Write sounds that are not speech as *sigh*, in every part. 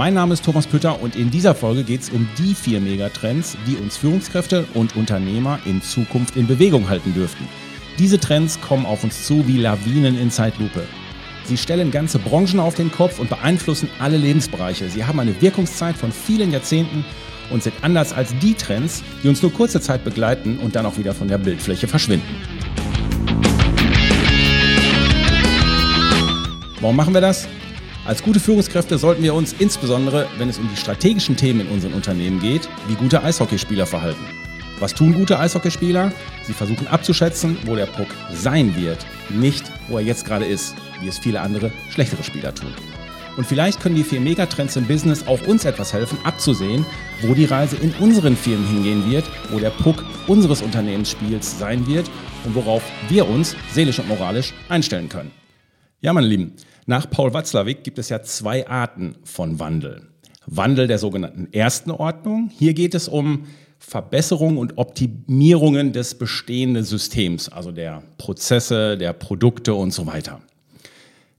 Mein Name ist Thomas Pütter und in dieser Folge geht es um die vier Megatrends, die uns Führungskräfte und Unternehmer in Zukunft in Bewegung halten dürften. Diese Trends kommen auf uns zu wie Lawinen in Zeitlupe. Sie stellen ganze Branchen auf den Kopf und beeinflussen alle Lebensbereiche. Sie haben eine Wirkungszeit von vielen Jahrzehnten und sind anders als die Trends, die uns nur kurze Zeit begleiten und dann auch wieder von der Bildfläche verschwinden. Warum machen wir das? Als gute Führungskräfte sollten wir uns insbesondere, wenn es um die strategischen Themen in unseren Unternehmen geht, wie gute Eishockeyspieler verhalten. Was tun gute Eishockeyspieler? Sie versuchen abzuschätzen, wo der Puck sein wird, nicht wo er jetzt gerade ist, wie es viele andere schlechtere Spieler tun. Und vielleicht können die vier Megatrends im Business auch uns etwas helfen, abzusehen, wo die Reise in unseren Firmen hingehen wird, wo der Puck unseres Unternehmensspiels sein wird und worauf wir uns seelisch und moralisch einstellen können. Ja, meine Lieben, nach Paul Watzlawick gibt es ja zwei Arten von Wandel. Wandel der sogenannten ersten Ordnung. Hier geht es um Verbesserungen und Optimierungen des bestehenden Systems, also der Prozesse, der Produkte und so weiter.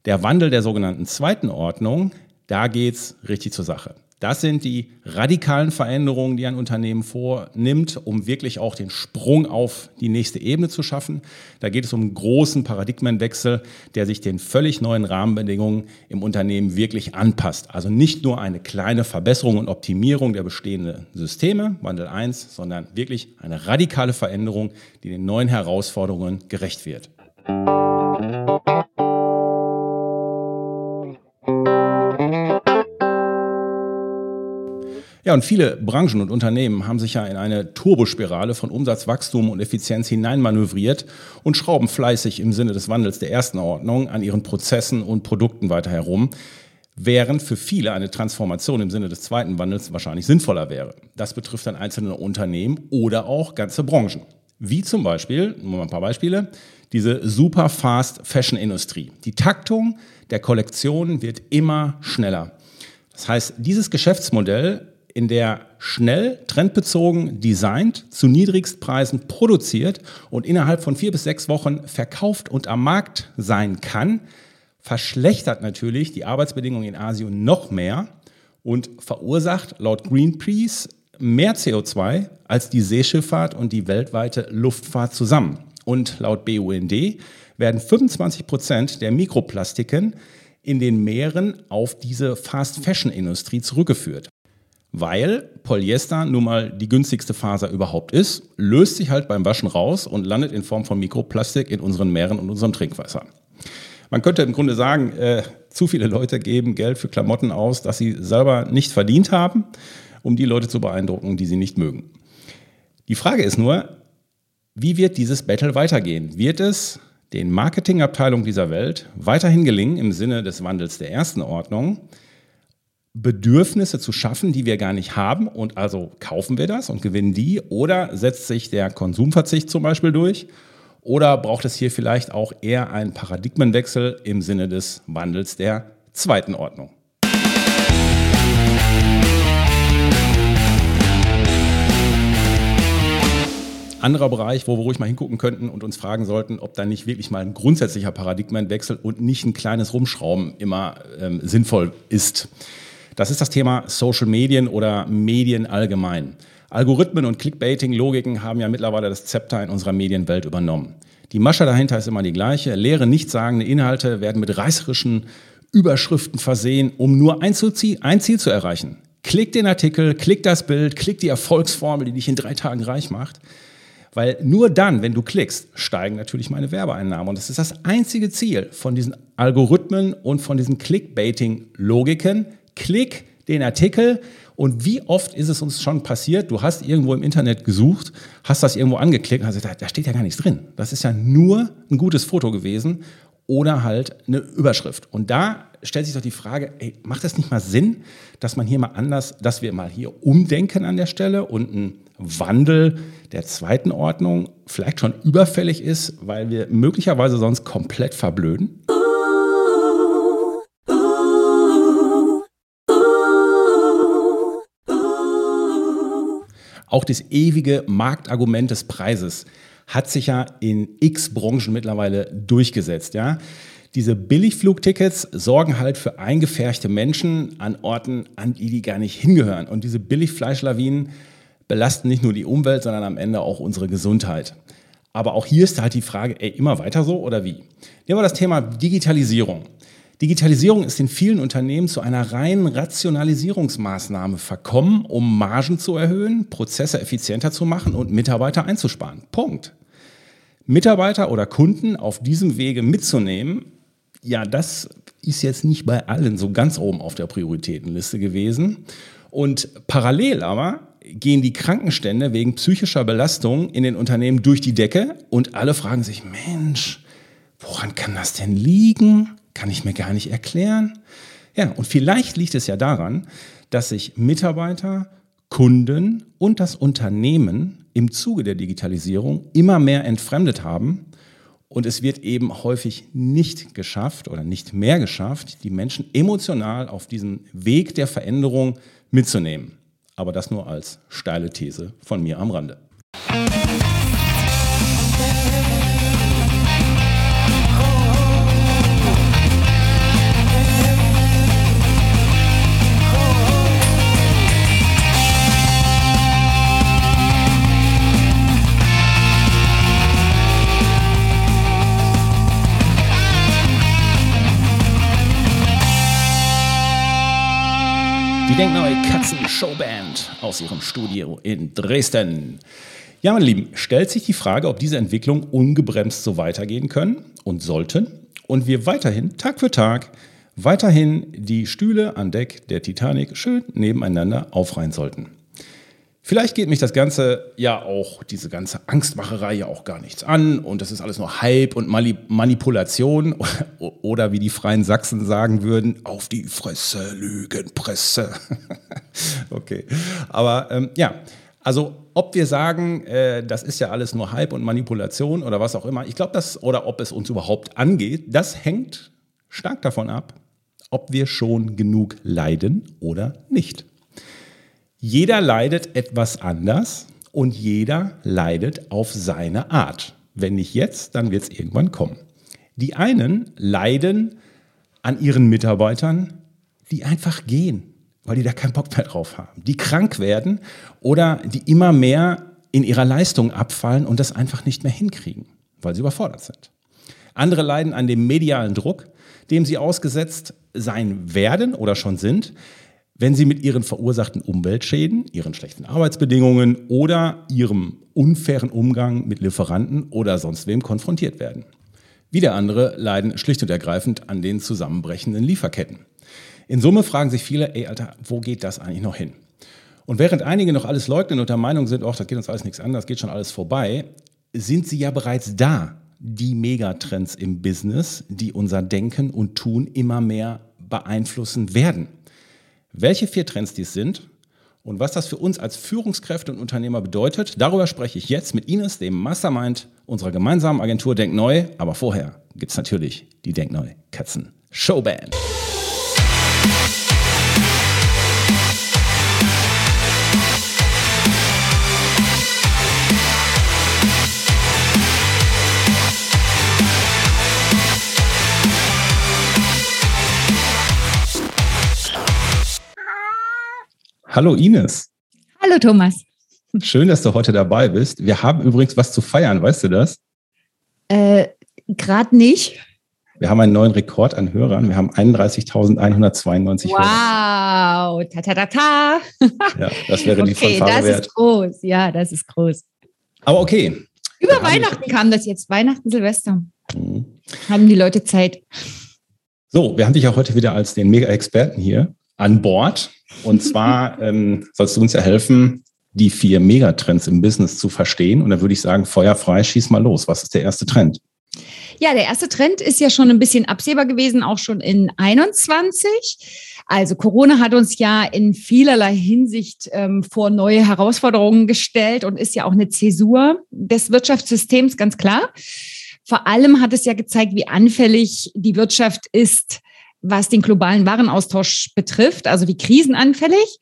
Der Wandel der sogenannten zweiten Ordnung, da geht es richtig zur Sache. Das sind die radikalen Veränderungen, die ein Unternehmen vornimmt, um wirklich auch den Sprung auf die nächste Ebene zu schaffen. Da geht es um einen großen Paradigmenwechsel, der sich den völlig neuen Rahmenbedingungen im Unternehmen wirklich anpasst. Also nicht nur eine kleine Verbesserung und Optimierung der bestehenden Systeme, Wandel 1, sondern wirklich eine radikale Veränderung, die den neuen Herausforderungen gerecht wird. Ja, und viele Branchen und Unternehmen haben sich ja in eine Turbospirale von Umsatzwachstum und Effizienz hineinmanövriert und schrauben fleißig im Sinne des Wandels der ersten Ordnung an ihren Prozessen und Produkten weiter herum, während für viele eine Transformation im Sinne des zweiten Wandels wahrscheinlich sinnvoller wäre. Das betrifft dann einzelne Unternehmen oder auch ganze Branchen. Wie zum Beispiel, nur mal ein paar Beispiele, diese super fast Fashion Industrie. Die Taktung der Kollektionen wird immer schneller. Das heißt, dieses Geschäftsmodell in der schnell, trendbezogen designt, zu Niedrigstpreisen produziert und innerhalb von vier bis sechs Wochen verkauft und am Markt sein kann, verschlechtert natürlich die Arbeitsbedingungen in Asien noch mehr und verursacht laut Greenpeace mehr CO2 als die Seeschifffahrt und die weltweite Luftfahrt zusammen. Und laut BUND werden 25 Prozent der Mikroplastiken in den Meeren auf diese Fast-Fashion-Industrie zurückgeführt weil Polyester nun mal die günstigste Faser überhaupt ist, löst sich halt beim Waschen raus und landet in Form von Mikroplastik in unseren Meeren und unserem Trinkwasser. Man könnte im Grunde sagen, äh, zu viele Leute geben Geld für Klamotten aus, das sie selber nicht verdient haben, um die Leute zu beeindrucken, die sie nicht mögen. Die Frage ist nur, wie wird dieses Battle weitergehen? Wird es den Marketingabteilungen dieser Welt weiterhin gelingen im Sinne des Wandels der ersten Ordnung, Bedürfnisse zu schaffen, die wir gar nicht haben und also kaufen wir das und gewinnen die oder setzt sich der Konsumverzicht zum Beispiel durch oder braucht es hier vielleicht auch eher einen Paradigmenwechsel im Sinne des Wandels der zweiten Ordnung? Anderer Bereich, wo wir ruhig mal hingucken könnten und uns fragen sollten, ob da nicht wirklich mal ein grundsätzlicher Paradigmenwechsel und nicht ein kleines Rumschrauben immer ähm, sinnvoll ist. Das ist das Thema Social Medien oder Medien allgemein. Algorithmen und Clickbaiting-Logiken haben ja mittlerweile das Zepter in unserer Medienwelt übernommen. Die Masche dahinter ist immer die gleiche. Leere, nichtssagende Inhalte werden mit reißerischen Überschriften versehen, um nur ein Ziel, ein Ziel zu erreichen. Klick den Artikel, klick das Bild, klick die Erfolgsformel, die dich in drei Tagen reich macht. Weil nur dann, wenn du klickst, steigen natürlich meine Werbeeinnahmen. Und das ist das einzige Ziel von diesen Algorithmen und von diesen Clickbaiting-Logiken, klick den Artikel und wie oft ist es uns schon passiert, du hast irgendwo im Internet gesucht, hast das irgendwo angeklickt und hast gesagt, da steht ja gar nichts drin. Das ist ja nur ein gutes Foto gewesen oder halt eine Überschrift. Und da stellt sich doch die Frage, ey, macht das nicht mal Sinn, dass man hier mal anders, dass wir mal hier umdenken an der Stelle und einen Wandel der zweiten Ordnung vielleicht schon überfällig ist, weil wir möglicherweise sonst komplett verblöden? Auch das ewige Marktargument des Preises hat sich ja in x Branchen mittlerweile durchgesetzt, ja. Diese Billigflugtickets sorgen halt für eingefärchte Menschen an Orten, an die die gar nicht hingehören. Und diese Billigfleischlawinen belasten nicht nur die Umwelt, sondern am Ende auch unsere Gesundheit. Aber auch hier ist halt die Frage, ey, immer weiter so oder wie? Nehmen wir das Thema Digitalisierung. Digitalisierung ist in vielen Unternehmen zu einer reinen Rationalisierungsmaßnahme verkommen, um Margen zu erhöhen, Prozesse effizienter zu machen und Mitarbeiter einzusparen. Punkt. Mitarbeiter oder Kunden auf diesem Wege mitzunehmen, ja, das ist jetzt nicht bei allen so ganz oben auf der Prioritätenliste gewesen. Und parallel aber gehen die Krankenstände wegen psychischer Belastung in den Unternehmen durch die Decke und alle fragen sich, Mensch, woran kann das denn liegen? Kann ich mir gar nicht erklären. Ja, und vielleicht liegt es ja daran, dass sich Mitarbeiter, Kunden und das Unternehmen im Zuge der Digitalisierung immer mehr entfremdet haben und es wird eben häufig nicht geschafft oder nicht mehr geschafft, die Menschen emotional auf diesen Weg der Veränderung mitzunehmen. Aber das nur als steile These von mir am Rande. Die Denkneue Katzen Showband aus ihrem Studio in Dresden. Ja, meine Lieben, stellt sich die Frage, ob diese Entwicklung ungebremst so weitergehen können und sollten und wir weiterhin Tag für Tag weiterhin die Stühle an Deck der Titanic schön nebeneinander aufreihen sollten. Vielleicht geht mich das Ganze ja auch, diese ganze Angstmacherei ja auch gar nichts an und das ist alles nur Hype und Manipulation *laughs* oder wie die Freien Sachsen sagen würden, auf die Fresse, Lügenpresse. *laughs* okay, aber ähm, ja, also ob wir sagen, äh, das ist ja alles nur Hype und Manipulation oder was auch immer, ich glaube, das oder ob es uns überhaupt angeht, das hängt stark davon ab, ob wir schon genug leiden oder nicht. Jeder leidet etwas anders und jeder leidet auf seine Art. Wenn nicht jetzt, dann wird es irgendwann kommen. Die einen leiden an ihren Mitarbeitern, die einfach gehen, weil die da keinen Bock mehr drauf haben, die krank werden oder die immer mehr in ihrer Leistung abfallen und das einfach nicht mehr hinkriegen, weil sie überfordert sind. Andere leiden an dem medialen Druck, dem sie ausgesetzt sein werden oder schon sind, wenn sie mit ihren verursachten Umweltschäden, ihren schlechten Arbeitsbedingungen oder ihrem unfairen Umgang mit Lieferanten oder sonst wem konfrontiert werden. Wieder andere leiden schlicht und ergreifend an den zusammenbrechenden Lieferketten. In Summe fragen sich viele, ey Alter, wo geht das eigentlich noch hin? Und während einige noch alles leugnen und der Meinung sind, oh, das geht uns alles nichts an, das geht schon alles vorbei, sind sie ja bereits da, die Megatrends im Business, die unser Denken und Tun immer mehr beeinflussen werden. Welche vier Trends dies sind und was das für uns als Führungskräfte und Unternehmer bedeutet, darüber spreche ich jetzt mit Ines, dem Mastermind unserer gemeinsamen Agentur Denkneu. Aber vorher gibt es natürlich die Denkneu Katzen Showband. Hallo Ines. Hallo Thomas. Schön, dass du heute dabei bist. Wir haben übrigens was zu feiern, weißt du das? Äh, Gerade nicht. Wir haben einen neuen Rekord an Hörern. Wir haben 31.192 Hörer. Wow, ta ta ta ta. ja, das wäre die *laughs* okay, Fanfare das wert. ist groß. Ja, das ist groß. Aber okay. Über Weihnachten kam das jetzt. Weihnachten, Silvester. Mhm. Haben die Leute Zeit. So, wir haben dich ja heute wieder als den Mega-Experten hier an Bord. Und *laughs* zwar ähm, sollst du uns ja helfen, die vier Megatrends im Business zu verstehen. Und da würde ich sagen, feuerfrei, schieß mal los. Was ist der erste Trend? Ja, der erste Trend ist ja schon ein bisschen absehbar gewesen, auch schon in 21. Also Corona hat uns ja in vielerlei Hinsicht ähm, vor neue Herausforderungen gestellt und ist ja auch eine Zäsur des Wirtschaftssystems, ganz klar. Vor allem hat es ja gezeigt, wie anfällig die Wirtschaft ist, was den globalen Warenaustausch betrifft, also wie krisenanfällig.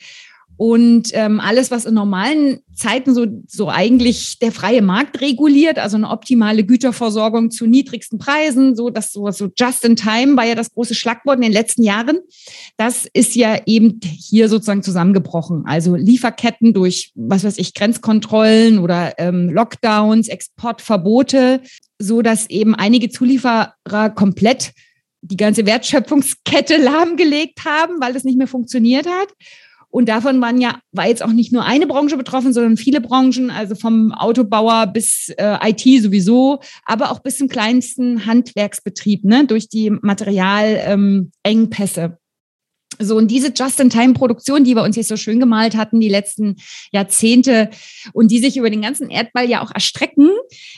Und ähm, alles, was in normalen Zeiten so, so eigentlich der freie Markt reguliert, also eine optimale Güterversorgung zu niedrigsten Preisen, so dass so, so just in time war ja das große Schlagwort in den letzten Jahren. Das ist ja eben hier sozusagen zusammengebrochen. Also Lieferketten durch, was weiß ich, Grenzkontrollen oder ähm, Lockdowns, Exportverbote, so dass eben einige Zulieferer komplett die ganze Wertschöpfungskette *laughs* lahmgelegt haben, weil es nicht mehr funktioniert hat. Und davon waren ja, war jetzt auch nicht nur eine Branche betroffen, sondern viele Branchen, also vom Autobauer bis äh, IT sowieso, aber auch bis zum kleinsten Handwerksbetrieb, ne, durch die Materialengpässe. Ähm, so, und diese Just-in-Time-Produktion, die wir uns jetzt so schön gemalt hatten, die letzten Jahrzehnte und die sich über den ganzen Erdball ja auch erstrecken,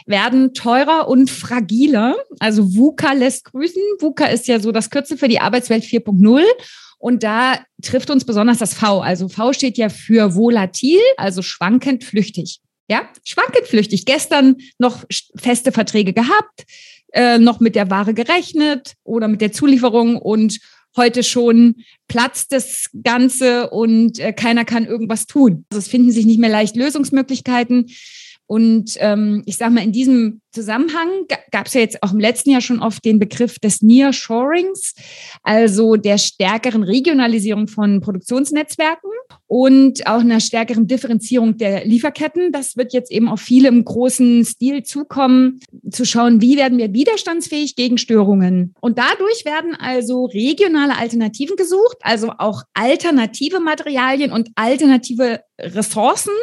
werden teurer und fragiler. Also VUCA lässt grüßen. VUCA ist ja so das Kürzel für die Arbeitswelt 4.0. Und da trifft uns besonders das V. Also V steht ja für volatil, also schwankend flüchtig. Ja, schwankend flüchtig. Gestern noch feste Verträge gehabt, äh, noch mit der Ware gerechnet oder mit der Zulieferung und heute schon platzt das Ganze und äh, keiner kann irgendwas tun. Also es finden sich nicht mehr leicht Lösungsmöglichkeiten. Und ähm, ich sage mal, in diesem Zusammenhang gab es ja jetzt auch im letzten Jahr schon oft den Begriff des Nearshorings, also der stärkeren Regionalisierung von Produktionsnetzwerken und auch einer stärkeren Differenzierung der Lieferketten. Das wird jetzt eben auf viele im großen Stil zukommen, zu schauen, wie werden wir widerstandsfähig gegen Störungen. Und dadurch werden also regionale Alternativen gesucht, also auch alternative Materialien und alternative Ressourcen,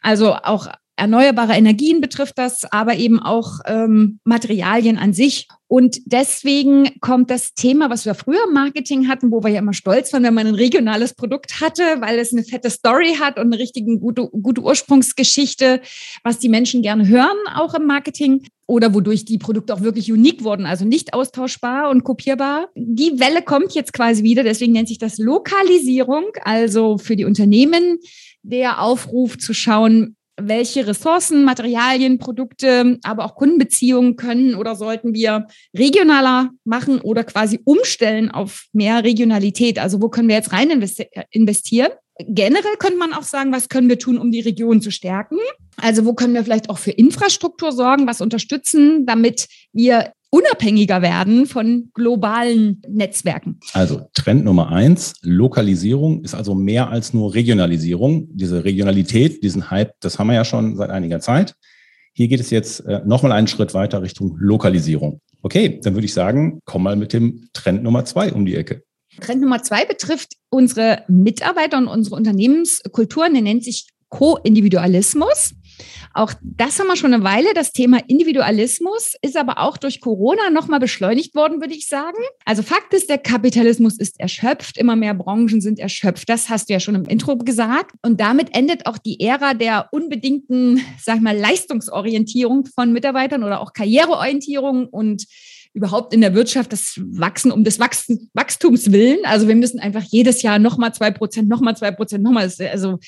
also auch erneuerbare Energien betrifft das, aber eben auch ähm, Materialien an sich. Und deswegen kommt das Thema, was wir früher im Marketing hatten, wo wir ja immer stolz waren, wenn man ein regionales Produkt hatte, weil es eine fette Story hat und eine richtige gute, gute Ursprungsgeschichte, was die Menschen gerne hören, auch im Marketing. Oder wodurch die Produkte auch wirklich unique wurden, also nicht austauschbar und kopierbar. Die Welle kommt jetzt quasi wieder, deswegen nennt sich das Lokalisierung, also für die Unternehmen der Aufruf zu schauen, welche Ressourcen, Materialien, Produkte, aber auch Kundenbeziehungen können oder sollten wir regionaler machen oder quasi umstellen auf mehr Regionalität? Also wo können wir jetzt rein investieren? Generell könnte man auch sagen, was können wir tun, um die Region zu stärken? Also wo können wir vielleicht auch für Infrastruktur sorgen, was unterstützen, damit wir unabhängiger werden von globalen Netzwerken. Also Trend Nummer eins, Lokalisierung ist also mehr als nur Regionalisierung. Diese Regionalität, diesen Hype, das haben wir ja schon seit einiger Zeit. Hier geht es jetzt äh, nochmal einen Schritt weiter Richtung Lokalisierung. Okay, dann würde ich sagen, komm mal mit dem Trend Nummer zwei um die Ecke. Trend Nummer zwei betrifft unsere Mitarbeiter und unsere Unternehmenskulturen. Der nennt sich Co-Individualismus. Auch das haben wir schon eine Weile. Das Thema Individualismus ist aber auch durch Corona nochmal beschleunigt worden, würde ich sagen. Also Fakt ist, der Kapitalismus ist erschöpft. Immer mehr Branchen sind erschöpft. Das hast du ja schon im Intro gesagt. Und damit endet auch die Ära der unbedingten, sag mal, Leistungsorientierung von Mitarbeitern oder auch Karriereorientierung und überhaupt in der Wirtschaft das Wachsen um des Wachstums willen. Also wir müssen einfach jedes Jahr nochmal zwei Prozent, nochmal zwei Prozent, nochmal. Also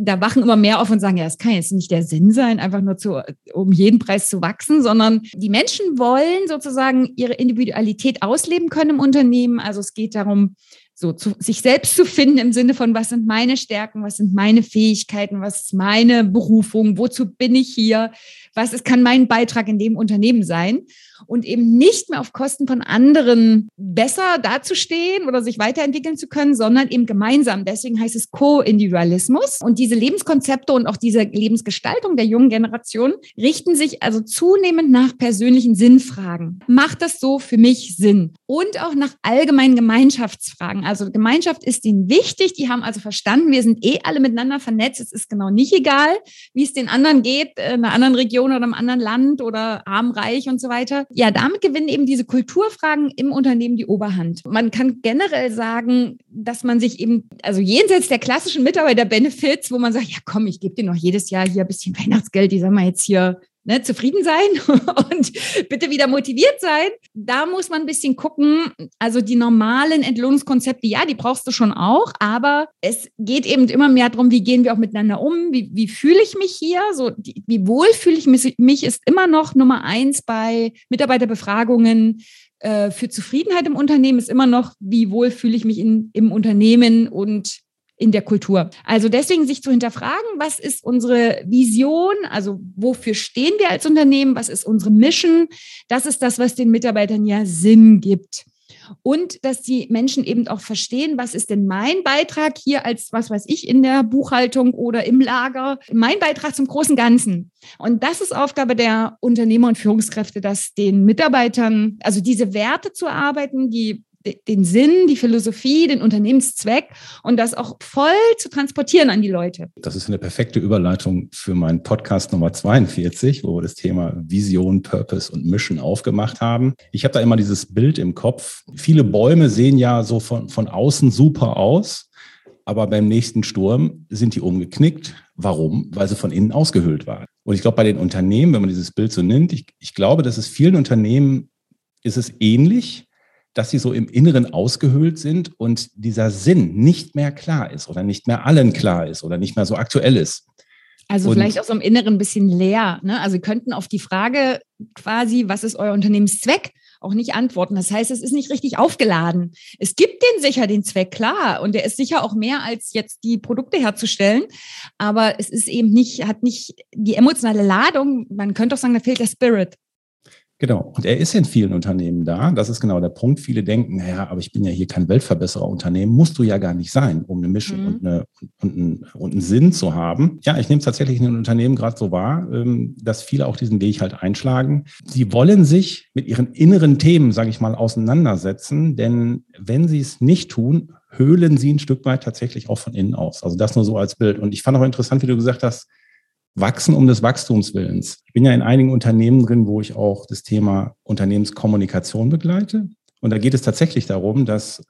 da wachen immer mehr auf und sagen, ja, es kann jetzt nicht der Sinn sein, einfach nur zu, um jeden Preis zu wachsen, sondern die Menschen wollen sozusagen ihre Individualität ausleben können im Unternehmen. Also es geht darum, so zu, sich selbst zu finden im Sinne von, was sind meine Stärken, was sind meine Fähigkeiten, was ist meine Berufung, wozu bin ich hier, was ist, kann mein Beitrag in dem Unternehmen sein und eben nicht mehr auf Kosten von anderen besser dazustehen oder sich weiterentwickeln zu können, sondern eben gemeinsam. Deswegen heißt es Co-Individualismus. Und diese Lebenskonzepte und auch diese Lebensgestaltung der jungen Generation richten sich also zunehmend nach persönlichen Sinnfragen. Macht das so für mich Sinn? Und auch nach allgemeinen Gemeinschaftsfragen. Also Gemeinschaft ist ihnen wichtig. Die haben also verstanden, wir sind eh alle miteinander vernetzt. Es ist genau nicht egal, wie es den anderen geht, in einer anderen Region oder einem anderen Land oder arm, reich und so weiter ja, damit gewinnen eben diese Kulturfragen im Unternehmen die Oberhand. Man kann generell sagen, dass man sich eben, also jenseits der klassischen Mitarbeiter-Benefits, wo man sagt, ja komm, ich gebe dir noch jedes Jahr hier ein bisschen Weihnachtsgeld, die sagen wir jetzt hier ne, zufrieden sein *laughs* und bitte wieder motiviert sein. Da muss man ein bisschen gucken. Also die normalen Entlohnungskonzepte, ja, die brauchst du schon auch, aber es geht eben immer mehr darum, wie gehen wir auch miteinander um, wie, wie fühle ich mich hier, so die, wie wohl fühle ich mich, ist immer noch Nummer eins bei Mitarbeiterbefragungen äh, für Zufriedenheit im Unternehmen ist immer noch, wie wohl fühle ich mich in, im Unternehmen und in der Kultur. Also deswegen sich zu hinterfragen, was ist unsere Vision, also wofür stehen wir als Unternehmen, was ist unsere Mission, das ist das, was den Mitarbeitern ja Sinn gibt. Und dass die Menschen eben auch verstehen, was ist denn mein Beitrag hier als, was weiß ich, in der Buchhaltung oder im Lager, mein Beitrag zum großen Ganzen. Und das ist Aufgabe der Unternehmer und Führungskräfte, dass den Mitarbeitern, also diese Werte zu erarbeiten, die den Sinn, die Philosophie, den Unternehmenszweck und das auch voll zu transportieren an die Leute. Das ist eine perfekte Überleitung für meinen Podcast Nummer 42, wo wir das Thema Vision, Purpose und Mission aufgemacht haben. Ich habe da immer dieses Bild im Kopf. Viele Bäume sehen ja so von, von außen super aus, aber beim nächsten Sturm sind die umgeknickt. Warum? Weil sie von innen ausgehöhlt waren. Und ich glaube, bei den Unternehmen, wenn man dieses Bild so nimmt, ich, ich glaube, dass es vielen Unternehmen ist es ähnlich dass sie so im Inneren ausgehöhlt sind und dieser Sinn nicht mehr klar ist oder nicht mehr allen klar ist oder nicht mehr so aktuell ist. Also und vielleicht auch so im Inneren ein bisschen leer. Ne? Also könnten auf die Frage quasi, was ist euer Unternehmenszweck, auch nicht antworten. Das heißt, es ist nicht richtig aufgeladen. Es gibt den sicher den Zweck, klar. Und der ist sicher auch mehr als jetzt die Produkte herzustellen. Aber es ist eben nicht, hat nicht die emotionale Ladung. Man könnte auch sagen, da fehlt der Spirit. Genau. Und er ist in vielen Unternehmen da. Das ist genau der Punkt. Viele denken, naja, aber ich bin ja hier kein Weltverbessererunternehmen. Musst du ja gar nicht sein, um eine Mission mhm. und, eine, und, einen, und einen Sinn zu haben. Ja, ich nehme es tatsächlich in den Unternehmen gerade so wahr, ähm, dass viele auch diesen Weg halt einschlagen. Sie wollen sich mit ihren inneren Themen, sage ich mal, auseinandersetzen. Denn wenn sie es nicht tun, höhlen sie ein Stück weit tatsächlich auch von innen aus. Also das nur so als Bild. Und ich fand auch interessant, wie du gesagt hast, wachsen um des Wachstumswillens. Ich bin ja in einigen Unternehmen drin, wo ich auch das Thema Unternehmenskommunikation begleite. Und da geht es tatsächlich darum, dass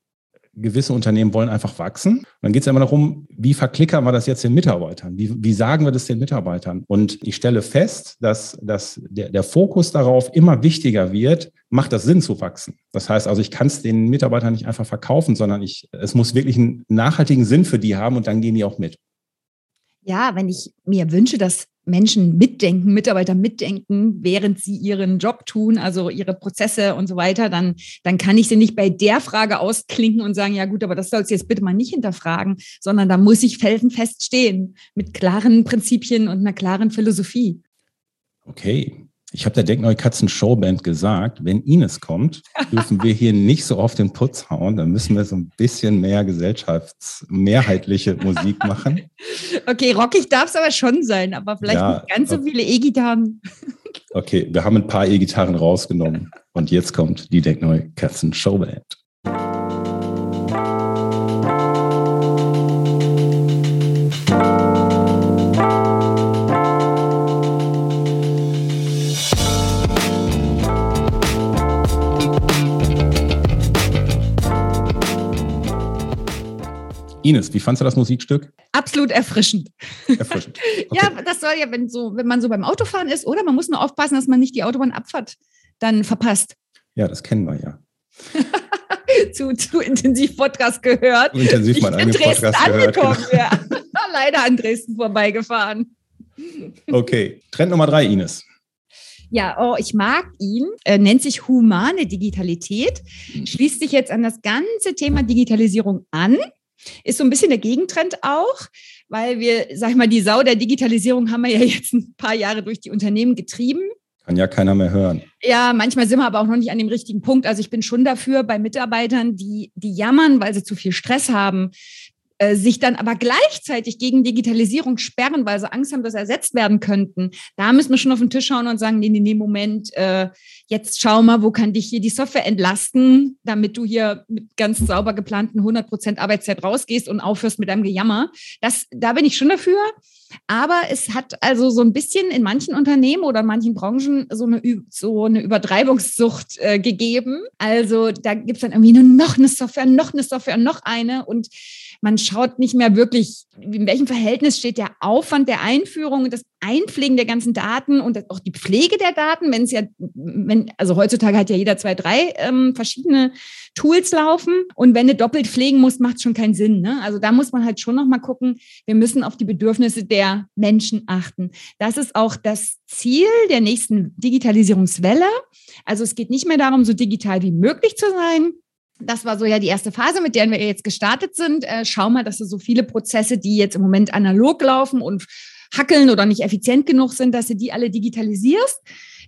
gewisse Unternehmen wollen einfach wachsen. Und dann geht es immer darum, wie verklickern wir das jetzt den Mitarbeitern? Wie, wie sagen wir das den Mitarbeitern? Und ich stelle fest, dass, dass der, der Fokus darauf immer wichtiger wird, macht das Sinn zu wachsen? Das heißt also, ich kann es den Mitarbeitern nicht einfach verkaufen, sondern ich, es muss wirklich einen nachhaltigen Sinn für die haben und dann gehen die auch mit. Ja, wenn ich mir wünsche, dass Menschen mitdenken, Mitarbeiter mitdenken, während sie ihren Job tun, also ihre Prozesse und so weiter, dann, dann kann ich sie nicht bei der Frage ausklinken und sagen, ja gut, aber das sollst du jetzt bitte mal nicht hinterfragen, sondern da muss ich felsenfest stehen mit klaren Prinzipien und einer klaren Philosophie. Okay, ich habe der Denkneue Katzen Showband gesagt, wenn Ines kommt, dürfen wir hier nicht so auf den Putz hauen. Dann müssen wir so ein bisschen mehr gesellschaftsmehrheitliche Musik machen. *laughs* Okay, rockig darf es aber schon sein, aber vielleicht ja, nicht ganz so viele E-Gitarren. Okay, wir haben ein paar E-Gitarren rausgenommen. Und jetzt kommt die Denkneue Katzen Showband. Ines, wie fandest du das Musikstück? Absolut erfrischend. Erfrischend. *laughs* Okay. ja, das soll ja, wenn, so, wenn man so beim Autofahren ist, oder man muss nur aufpassen, dass man nicht die Autobahnabfahrt dann verpasst. Ja, das kennen wir ja. *laughs* zu, zu intensiv Podcast gehört. Zu intensiv mein eigener Podcast angekommen, gehört. Ja. *laughs* Leider an Dresden vorbeigefahren. Okay, Trend Nummer drei, Ines. Ja, oh, ich mag ihn. Er nennt sich humane Digitalität, hm. schließt sich jetzt an das ganze Thema Digitalisierung an ist so ein bisschen der Gegentrend auch, weil wir, sag ich mal, die Sau der Digitalisierung haben wir ja *laughs* jetzt ein paar Jahre durch die Unternehmen getrieben. Kann ja keiner mehr hören. Ja, manchmal sind wir aber auch noch nicht an dem richtigen Punkt. Also ich bin schon dafür bei Mitarbeitern, die, die jammern, weil sie zu viel Stress haben, sich dann aber gleichzeitig gegen Digitalisierung sperren, weil sie Angst haben, dass ersetzt werden könnten. Da müssen wir schon auf den Tisch schauen und sagen, nee, nee, nee, Moment, äh, jetzt schau mal, wo kann dich hier die Software entlasten, damit du hier mit ganz sauber geplanten 100 Prozent Arbeitszeit rausgehst und aufhörst mit deinem Gejammer. Das, da bin ich schon dafür. Aber es hat also so ein bisschen in manchen Unternehmen oder in manchen Branchen so eine, so eine Übertreibungssucht äh, gegeben. Also da gibt es dann irgendwie nur noch eine Software, noch eine Software, noch eine und man schaut nicht mehr wirklich, in welchem Verhältnis steht der Aufwand der Einführung und das Einpflegen der ganzen Daten und auch die Pflege der Daten, wenn es ja, wenn, also heutzutage hat ja jeder zwei, drei ähm, verschiedene Tools laufen und wenn du doppelt pflegen musst, macht es schon keinen Sinn. Ne? Also da muss man halt schon nochmal gucken, wir müssen auf die Bedürfnisse der Menschen achten. Das ist auch das Ziel der nächsten Digitalisierungswelle. Also es geht nicht mehr darum, so digital wie möglich zu sein, das war so ja die erste Phase, mit der wir jetzt gestartet sind. Äh, schau mal, dass du so viele Prozesse, die jetzt im Moment analog laufen und hackeln oder nicht effizient genug sind, dass du die alle digitalisierst.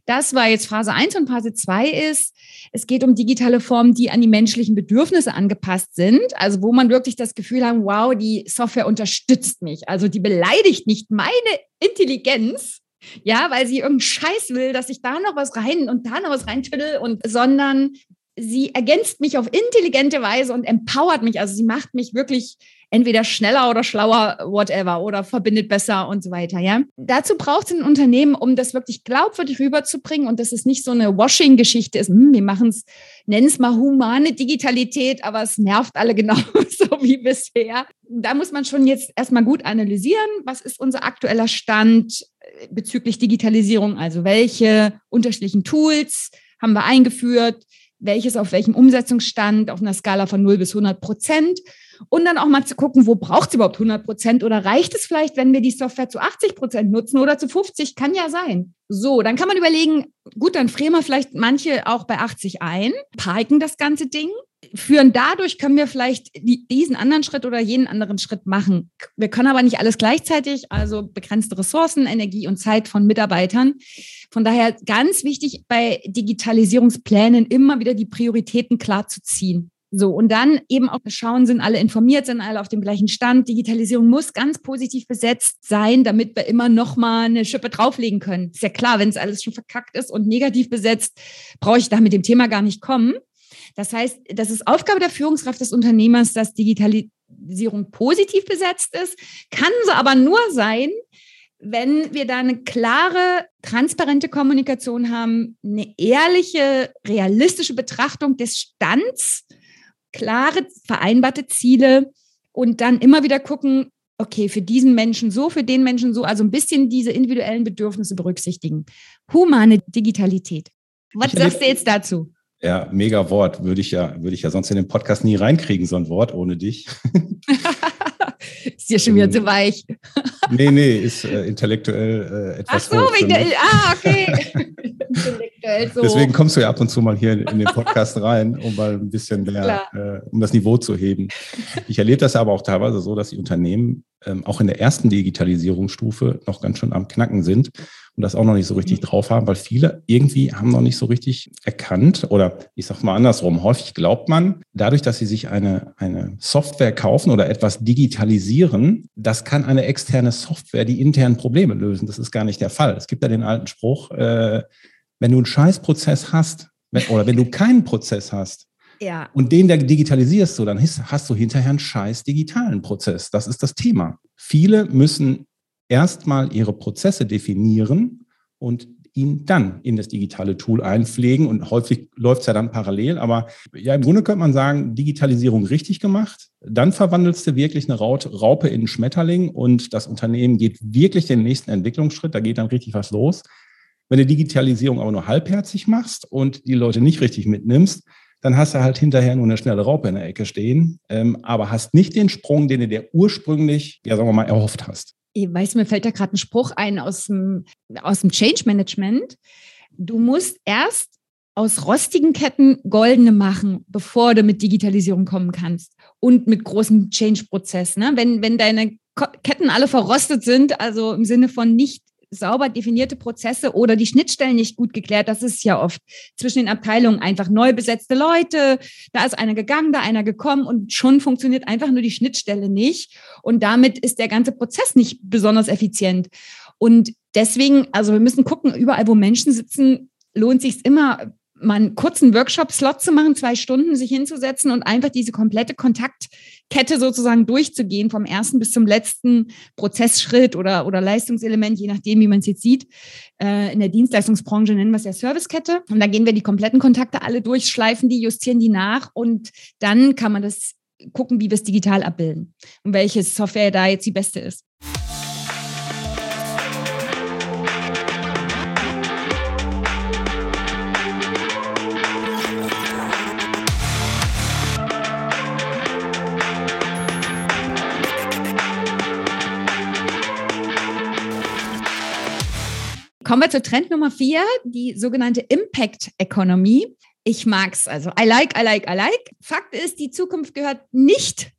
Das war jetzt Phase 1 und Phase 2 ist, es geht um digitale Formen, die an die menschlichen Bedürfnisse angepasst sind. Also wo man wirklich das Gefühl hat, wow, die Software unterstützt mich. Also die beleidigt nicht meine Intelligenz, ja, weil sie irgendeinen Scheiß will, dass ich da noch was rein und da noch was reintüttel und, sondern sie ergänzt mich auf intelligente Weise und empowert mich. Also sie macht mich wirklich entweder schneller oder schlauer, whatever, oder verbindet besser und so weiter. Ja, dazu braucht es ein Unternehmen, um das wirklich glaubwürdig rüberzubringen und dass es nicht so eine Washing-Geschichte ist. Hm, wir machen es, nennen es mal humane Digitalität, aber es nervt alle *laughs* genauso wie bisher. Da muss man schon jetzt erstmal gut analysieren, was ist unser aktueller Stand äh, bezüglich Digitalisierung, also welche unterschiedlichen Tools haben wir eingeführt, welches auf welchem Umsetzungsstand auf einer Skala von 0 bis 100 Prozent. Und dann auch mal zu gucken, wo braucht es überhaupt 100 Prozent oder reicht es vielleicht, wenn wir die Software zu 80 Prozent nutzen oder zu 50, kann ja sein. So, dann kann man überlegen, gut, dann frieren wir vielleicht manche auch bei 80 ein, parken das ganze Ding, führen dadurch, können wir vielleicht diesen anderen Schritt oder jenen anderen Schritt machen. Wir können aber nicht alles gleichzeitig, also begrenzte Ressourcen, Energie und Zeit von Mitarbeitern. Von daher ganz wichtig bei Digitalisierungsplänen immer wieder die Prioritäten klar zu ziehen. So, und dann eben auch schauen, sind alle informiert, sind alle auf dem gleichen Stand. Digitalisierung muss ganz positiv besetzt sein, damit wir immer noch mal eine Schippe drauflegen können. Ist ja klar, wenn es alles schon verkackt ist und negativ besetzt, brauche ich da mit dem Thema gar nicht kommen. Das heißt, das ist Aufgabe der Führungskraft des Unternehmers, dass Digitalisierung positiv besetzt ist, kann sie aber nur sein, wenn wir da eine klare, transparente Kommunikation haben, eine ehrliche, realistische Betrachtung des Stands, klare, vereinbarte Ziele und dann immer wieder gucken, okay, für diesen Menschen so, für den Menschen so, also ein bisschen diese individuellen Bedürfnisse berücksichtigen. Humane Digitalität. Was sagst du jetzt dazu? Ja, mega Wort. Würde ich ja, würde ich ja sonst in den Podcast nie reinkriegen, so ein Wort ohne dich. *laughs* ist dir schon wieder zu weich. nee, nee, ist äh, intellektuell äh, etwas. Ach so, wegen der, ah, okay. *laughs* intellektuell so. Deswegen kommst du ja ab und zu mal hier in den Podcast rein, um mal ein bisschen mehr, äh, um das Niveau zu heben. Ich erlebe das aber auch teilweise so, dass die Unternehmen ähm, auch in der ersten Digitalisierungsstufe noch ganz schön am Knacken sind und das auch noch nicht so richtig mhm. drauf haben, weil viele irgendwie haben noch nicht so richtig erkannt oder ich sage mal andersrum, häufig glaubt man, dadurch, dass sie sich eine, eine Software kaufen oder etwas digitalisieren, das kann eine externe Software die internen Probleme lösen. Das ist gar nicht der Fall. Es gibt ja den alten Spruch, äh, wenn du einen Scheißprozess hast wenn, oder wenn du *laughs* keinen Prozess hast, ja. Und den der digitalisierst du, dann hast du hinterher einen scheiß digitalen Prozess. Das ist das Thema. Viele müssen erstmal ihre Prozesse definieren und ihn dann in das digitale Tool einpflegen. Und häufig läuft es ja dann parallel. Aber ja, im Grunde könnte man sagen, Digitalisierung richtig gemacht. Dann verwandelst du wirklich eine Raupe in einen Schmetterling und das Unternehmen geht wirklich den nächsten Entwicklungsschritt. Da geht dann richtig was los. Wenn du Digitalisierung aber nur halbherzig machst und die Leute nicht richtig mitnimmst, dann hast du halt hinterher nur eine schnelle Raupe in der Ecke stehen, ähm, aber hast nicht den Sprung, den du dir ursprünglich, ja sagen wir mal, erhofft hast ich weiß, mir fällt da gerade ein Spruch ein aus dem, aus dem Change Management. Du musst erst aus rostigen Ketten goldene machen, bevor du mit Digitalisierung kommen kannst und mit großem Change-Prozess. Ne? Wenn, wenn deine Ketten alle verrostet sind, also im Sinne von nicht sauber definierte Prozesse oder die Schnittstellen nicht gut geklärt. Das ist ja oft zwischen den Abteilungen einfach neu besetzte Leute. Da ist einer gegangen, da einer gekommen und schon funktioniert einfach nur die Schnittstelle nicht. Und damit ist der ganze Prozess nicht besonders effizient. Und deswegen, also wir müssen gucken, überall, wo Menschen sitzen, lohnt sich immer mal einen kurzen Workshop-Slot zu machen, zwei Stunden sich hinzusetzen und einfach diese komplette Kontaktkette sozusagen durchzugehen, vom ersten bis zum letzten Prozessschritt oder, oder Leistungselement, je nachdem, wie man es jetzt sieht. Äh, in der Dienstleistungsbranche nennen wir es ja Servicekette. Und da gehen wir die kompletten Kontakte alle durch, schleifen die, justieren die nach und dann kann man das gucken, wie wir es digital abbilden und welche Software da jetzt die beste ist. Kommen wir zu Trend Nummer vier, die sogenannte Impact Economy. Ich mag's. Also I like, I like, I like. Fakt ist, die Zukunft gehört nicht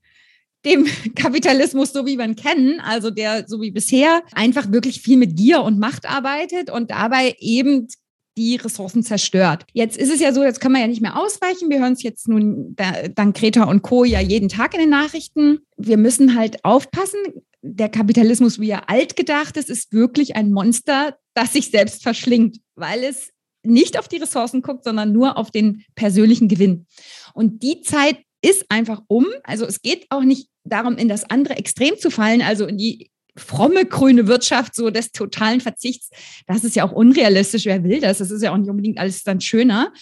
dem *laughs* Kapitalismus, so wie wir ihn kennen, also der so wie bisher einfach wirklich viel mit Gier und Macht arbeitet und dabei eben die Ressourcen zerstört. Jetzt ist es ja so, jetzt kann man ja nicht mehr ausweichen. Wir hören es jetzt nun dank Greta und Co. ja jeden Tag in den Nachrichten. Wir müssen halt aufpassen. Der Kapitalismus, wie er alt gedacht ist, ist wirklich ein Monster, das sich selbst verschlingt, weil es nicht auf die Ressourcen guckt, sondern nur auf den persönlichen Gewinn. Und die Zeit ist einfach um. Also es geht auch nicht darum, in das andere Extrem zu fallen, also in die fromme grüne Wirtschaft so des totalen Verzichts. Das ist ja auch unrealistisch. Wer will das? Das ist ja auch nicht unbedingt alles dann schöner.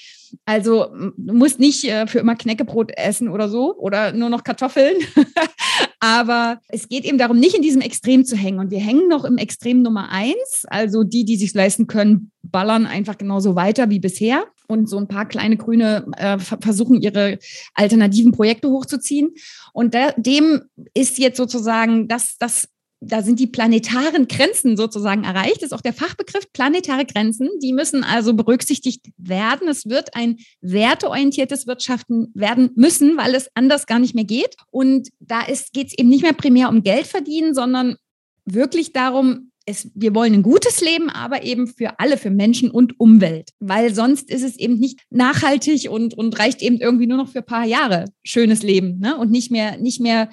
Also du musst nicht äh, für immer Knäckebrot essen oder so oder nur noch Kartoffeln. *laughs* Aber es geht eben darum, nicht in diesem Extrem zu hängen. Und wir hängen noch im Extrem Nummer eins. Also die, die sich leisten können, ballern einfach genauso weiter wie bisher. Und so ein paar kleine Grüne äh, versuchen, ihre alternativen Projekte hochzuziehen. Und da, dem ist jetzt sozusagen das, das da sind die planetaren Grenzen sozusagen erreicht. Das ist auch der Fachbegriff planetare Grenzen. Die müssen also berücksichtigt werden. Es wird ein werteorientiertes Wirtschaften werden müssen, weil es anders gar nicht mehr geht. Und da geht es eben nicht mehr primär um Geld verdienen, sondern wirklich darum, es, wir wollen ein gutes Leben, aber eben für alle, für Menschen und Umwelt. Weil sonst ist es eben nicht nachhaltig und, und reicht eben irgendwie nur noch für ein paar Jahre schönes Leben ne? und nicht mehr, nicht mehr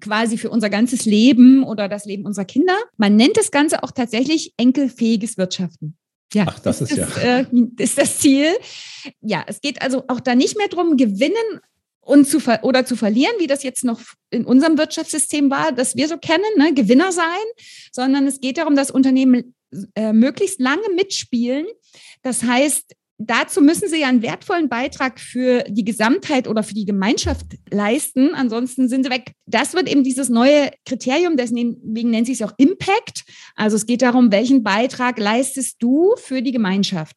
quasi für unser ganzes Leben oder das Leben unserer Kinder. Man nennt das Ganze auch tatsächlich enkelfähiges Wirtschaften. Ja, Ach, das ist, ist ja. Äh, ist das Ziel. Ja, es geht also auch da nicht mehr darum, gewinnen und zu ver oder zu verlieren, wie das jetzt noch in unserem Wirtschaftssystem war, das wir so kennen, ne? Gewinner sein, sondern es geht darum, dass Unternehmen äh, möglichst lange mitspielen. Das heißt, dazu müssen sie ja einen wertvollen Beitrag für die Gesamtheit oder für die Gemeinschaft leisten. Ansonsten sind sie weg. Das wird eben dieses neue Kriterium, deswegen nennt sich es auch Impact. Also es geht darum, welchen Beitrag leistest du für die Gemeinschaft?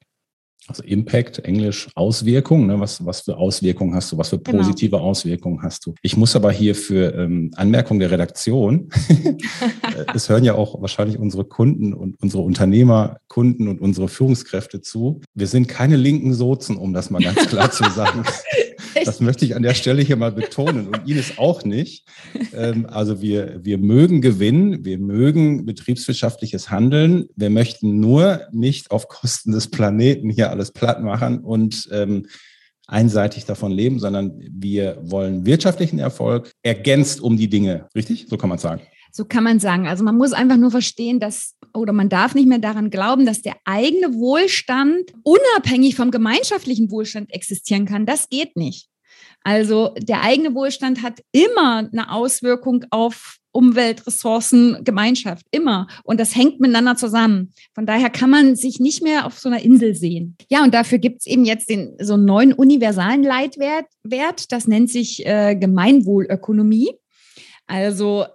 Also Impact, Englisch, Auswirkung, ne? was, was für Auswirkungen hast du, was für genau. positive genau. Auswirkungen hast du. Ich muss aber hier für ähm, Anmerkung der Redaktion, *laughs* es hören ja auch wahrscheinlich unsere Kunden und unsere Unternehmer, Kunden und unsere Führungskräfte zu. Wir sind keine linken Sozen, um das mal ganz *laughs* klar zu sagen. Das möchte ich an der Stelle hier mal betonen und Ines auch nicht. Ähm, also wir, wir mögen gewinnen, wir mögen betriebswirtschaftliches Handeln. Wir möchten nur nicht auf Kosten des Planeten hier alles platt machen und ähm, einseitig davon leben, sondern wir wollen wirtschaftlichen Erfolg ergänzt um die Dinge. Richtig? So kann man sagen. So kann man sagen. Also man muss einfach nur verstehen, dass oder man darf nicht mehr daran glauben, dass der eigene Wohlstand unabhängig vom gemeinschaftlichen Wohlstand existieren kann. Das geht nicht. Also der eigene Wohlstand hat immer eine Auswirkung auf Umwelt, Ressourcen, Gemeinschaft, immer. Und das hängt miteinander zusammen. Von daher kann man sich nicht mehr auf so einer Insel sehen. Ja, und dafür gibt es eben jetzt den, so einen neuen universalen Leitwert. Wert, das nennt sich äh, Gemeinwohlökonomie. Also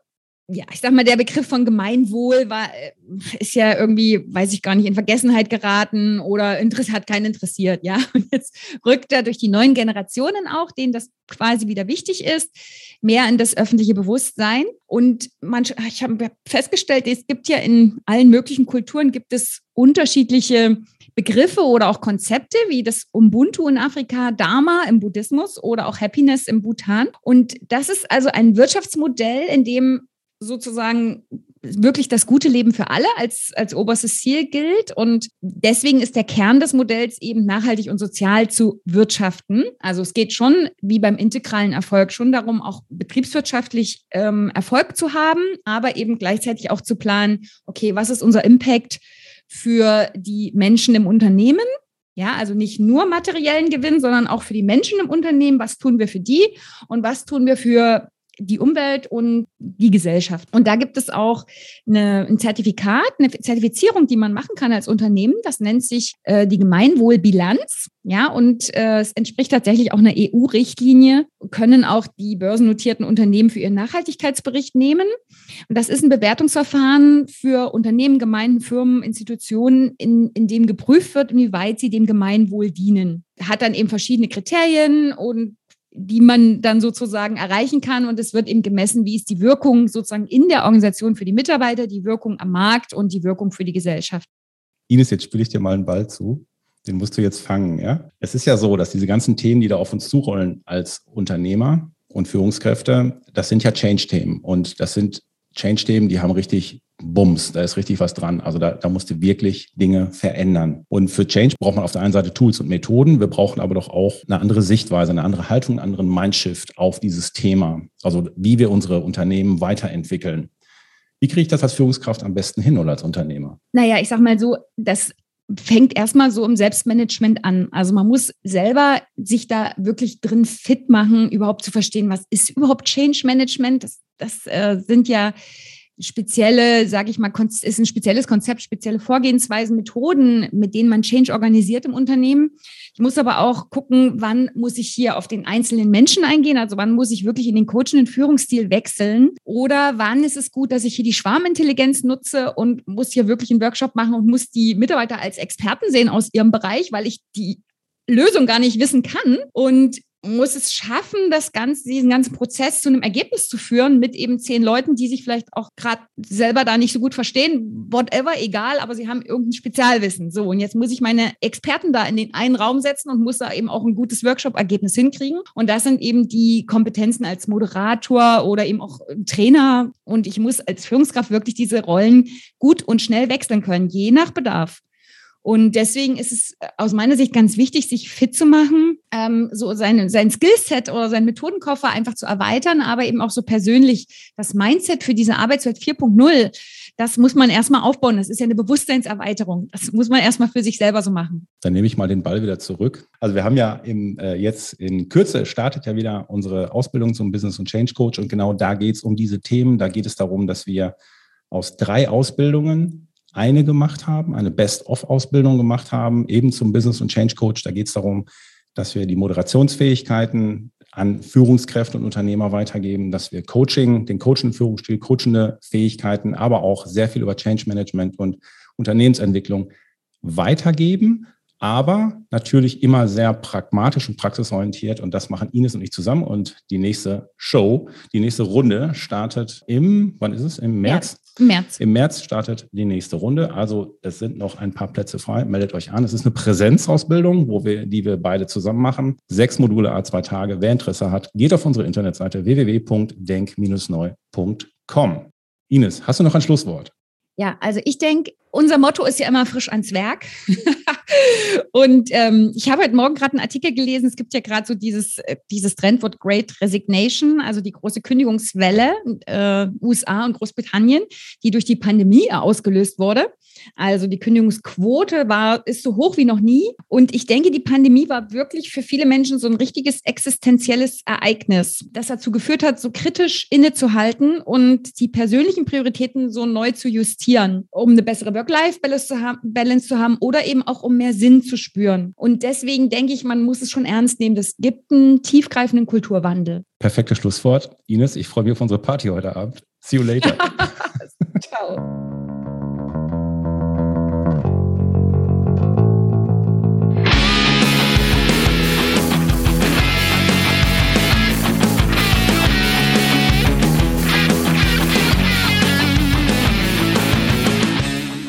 ja, ich sag mal, der Begriff von Gemeinwohl war, äh, ist ja irgendwie, weiß ich gar nicht, in Vergessenheit geraten oder Interesse, hat keinen interessiert, ja. Und jetzt rückt er durch die neuen Generationen auch, denen das quasi wieder wichtig ist, mehr in das öffentliche Bewusstsein. Und man, ich habe festgestellt, es gibt ja in allen möglichen Kulturen gibt es unterschiedliche Begriffe oder auch Konzepte wie das Ubuntu in Afrika, Dharma im Buddhismus oder auch Happiness im Bhutan. Und das ist also ein Wirtschaftsmodell, in dem sozusagen wirklich das gute Leben für alle als, als oberstes Ziel gilt. Und deswegen ist der Kern des Modells eben nachhaltig und sozial zu wirtschaften. Also es geht schon, wie beim integralen Erfolg, schon darum, auch betriebswirtschaftlich ähm, Erfolg zu haben, aber eben gleichzeitig auch zu planen, okay, was ist unser Impact für die Menschen im Unternehmen? Ja, also nicht nur materiellen Gewinn, sondern auch für die Menschen im Unternehmen. Was tun wir für die und was tun wir für die Umwelt und die Gesellschaft. Und da gibt es auch eine, ein Zertifikat, eine Zertifizierung, die man machen kann als Unternehmen. Das nennt sich äh, die Gemeinwohlbilanz. Ja, und äh, es entspricht tatsächlich auch einer EU-Richtlinie, können auch die börsennotierten Unternehmen für ihren Nachhaltigkeitsbericht nehmen. Und das ist ein Bewertungsverfahren für Unternehmen, Gemeinden, Firmen, Institutionen, in, in dem geprüft wird, inwieweit sie dem Gemeinwohl dienen. Hat dann eben verschiedene Kriterien und die man dann sozusagen erreichen kann. Und es wird eben gemessen, wie ist die Wirkung sozusagen in der Organisation für die Mitarbeiter, die Wirkung am Markt und die Wirkung für die Gesellschaft. Ines, jetzt spiele ich dir mal einen Ball zu. Den musst du jetzt fangen, ja? Es ist ja so, dass diese ganzen Themen, die da auf uns zurollen als Unternehmer und Führungskräfte, das sind ja Change-Themen. Und das sind Change-Themen, die haben richtig Bums, da ist richtig was dran. Also da, da musste wirklich Dinge verändern. Und für Change braucht man auf der einen Seite Tools und Methoden. Wir brauchen aber doch auch eine andere Sichtweise, eine andere Haltung, einen anderen Mindshift auf dieses Thema. Also wie wir unsere Unternehmen weiterentwickeln. Wie kriege ich das als Führungskraft am besten hin oder als Unternehmer? Naja, ich sag mal so, das fängt erstmal so im Selbstmanagement an. Also man muss selber sich da wirklich drin fit machen, überhaupt zu verstehen, was ist überhaupt Change Management. Das, das äh, sind ja spezielle, sage ich mal, ist ein spezielles Konzept, spezielle Vorgehensweisen, Methoden, mit denen man Change organisiert im Unternehmen. Ich muss aber auch gucken, wann muss ich hier auf den einzelnen Menschen eingehen, also wann muss ich wirklich in den coachenden Führungsstil wechseln oder wann ist es gut, dass ich hier die Schwarmintelligenz nutze und muss hier wirklich einen Workshop machen und muss die Mitarbeiter als Experten sehen aus ihrem Bereich, weil ich die Lösung gar nicht wissen kann. Und muss es schaffen, das ganze, diesen ganzen Prozess zu einem Ergebnis zu führen mit eben zehn Leuten, die sich vielleicht auch gerade selber da nicht so gut verstehen, whatever, egal, aber sie haben irgendein Spezialwissen. So, und jetzt muss ich meine Experten da in den einen Raum setzen und muss da eben auch ein gutes Workshop-Ergebnis hinkriegen. Und das sind eben die Kompetenzen als Moderator oder eben auch Trainer. Und ich muss als Führungskraft wirklich diese Rollen gut und schnell wechseln können, je nach Bedarf. Und deswegen ist es äh, aus meiner Sicht ganz wichtig, sich fit zu machen, ähm, so sein, sein Skillset oder sein Methodenkoffer einfach zu erweitern, aber eben auch so persönlich das Mindset für diese Arbeitswelt 4.0, das muss man erstmal aufbauen. Das ist ja eine Bewusstseinserweiterung. Das muss man erstmal für sich selber so machen. Dann nehme ich mal den Ball wieder zurück. Also wir haben ja im, äh, jetzt in Kürze startet ja wieder unsere Ausbildung zum Business und Change Coach und genau da geht es um diese Themen. Da geht es darum, dass wir aus drei Ausbildungen eine gemacht haben, eine Best-of-Ausbildung gemacht haben, eben zum Business- und Change Coach. Da geht es darum, dass wir die Moderationsfähigkeiten an Führungskräfte und Unternehmer weitergeben, dass wir Coaching, den coachenden Führungsstil, coachende Fähigkeiten, aber auch sehr viel über Change Management und Unternehmensentwicklung weitergeben aber natürlich immer sehr pragmatisch und praxisorientiert. Und das machen Ines und ich zusammen. Und die nächste Show, die nächste Runde startet im, wann ist es? Im März? Ja, Im März. Im März startet die nächste Runde. Also es sind noch ein paar Plätze frei. Meldet euch an. Es ist eine Präsenzausbildung, wo wir, die wir beide zusammen machen. Sechs Module, a zwei Tage. Wer Interesse hat, geht auf unsere Internetseite www.denk-neu.com. Ines, hast du noch ein Schlusswort? Ja, also ich denke, unser Motto ist ja immer frisch ans Werk. *laughs* und ähm, ich habe heute Morgen gerade einen Artikel gelesen. Es gibt ja gerade so dieses, äh, dieses Trendwort Great Resignation, also die große Kündigungswelle äh, USA und Großbritannien, die durch die Pandemie ausgelöst wurde. Also die Kündigungsquote war, ist so hoch wie noch nie. Und ich denke, die Pandemie war wirklich für viele Menschen so ein richtiges existenzielles Ereignis, das dazu geführt hat, so kritisch innezuhalten und die persönlichen Prioritäten so neu zu justieren, um eine bessere Work-Life-Balance zu, haben, Balance zu haben oder eben auch um mehr Sinn zu spüren. Und deswegen denke ich, man muss es schon ernst nehmen. Das gibt einen tiefgreifenden Kulturwandel. Perfektes Schlusswort. Ines, ich freue mich auf unsere Party heute Abend. See you later. *laughs* *laughs* Ciao.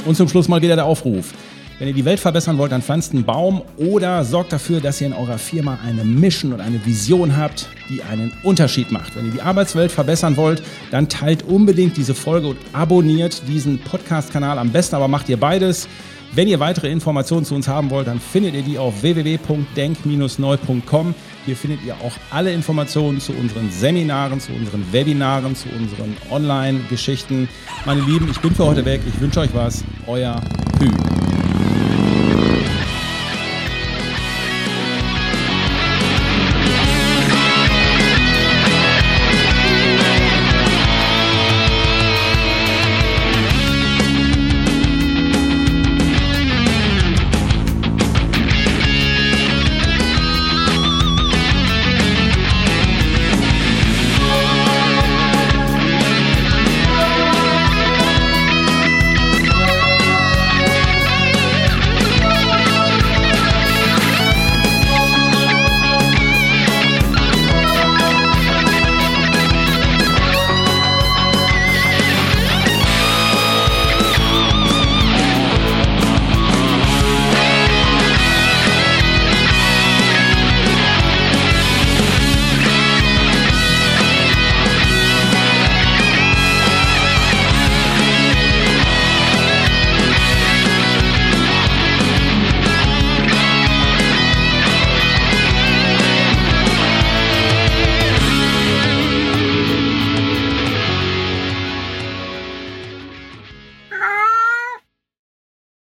Und zum Schluss mal wieder der Aufruf. Wenn ihr die Welt verbessern wollt, dann pflanzt einen Baum oder sorgt dafür, dass ihr in eurer Firma eine Mission und eine Vision habt, die einen Unterschied macht. Wenn ihr die Arbeitswelt verbessern wollt, dann teilt unbedingt diese Folge und abonniert diesen Podcast-Kanal. Am besten aber macht ihr beides. Wenn ihr weitere Informationen zu uns haben wollt, dann findet ihr die auf www.denk-neu.com. Hier findet ihr auch alle Informationen zu unseren Seminaren, zu unseren Webinaren, zu unseren Online-Geschichten. Meine Lieben, ich bin für heute weg. Ich wünsche euch was. Euer Hü.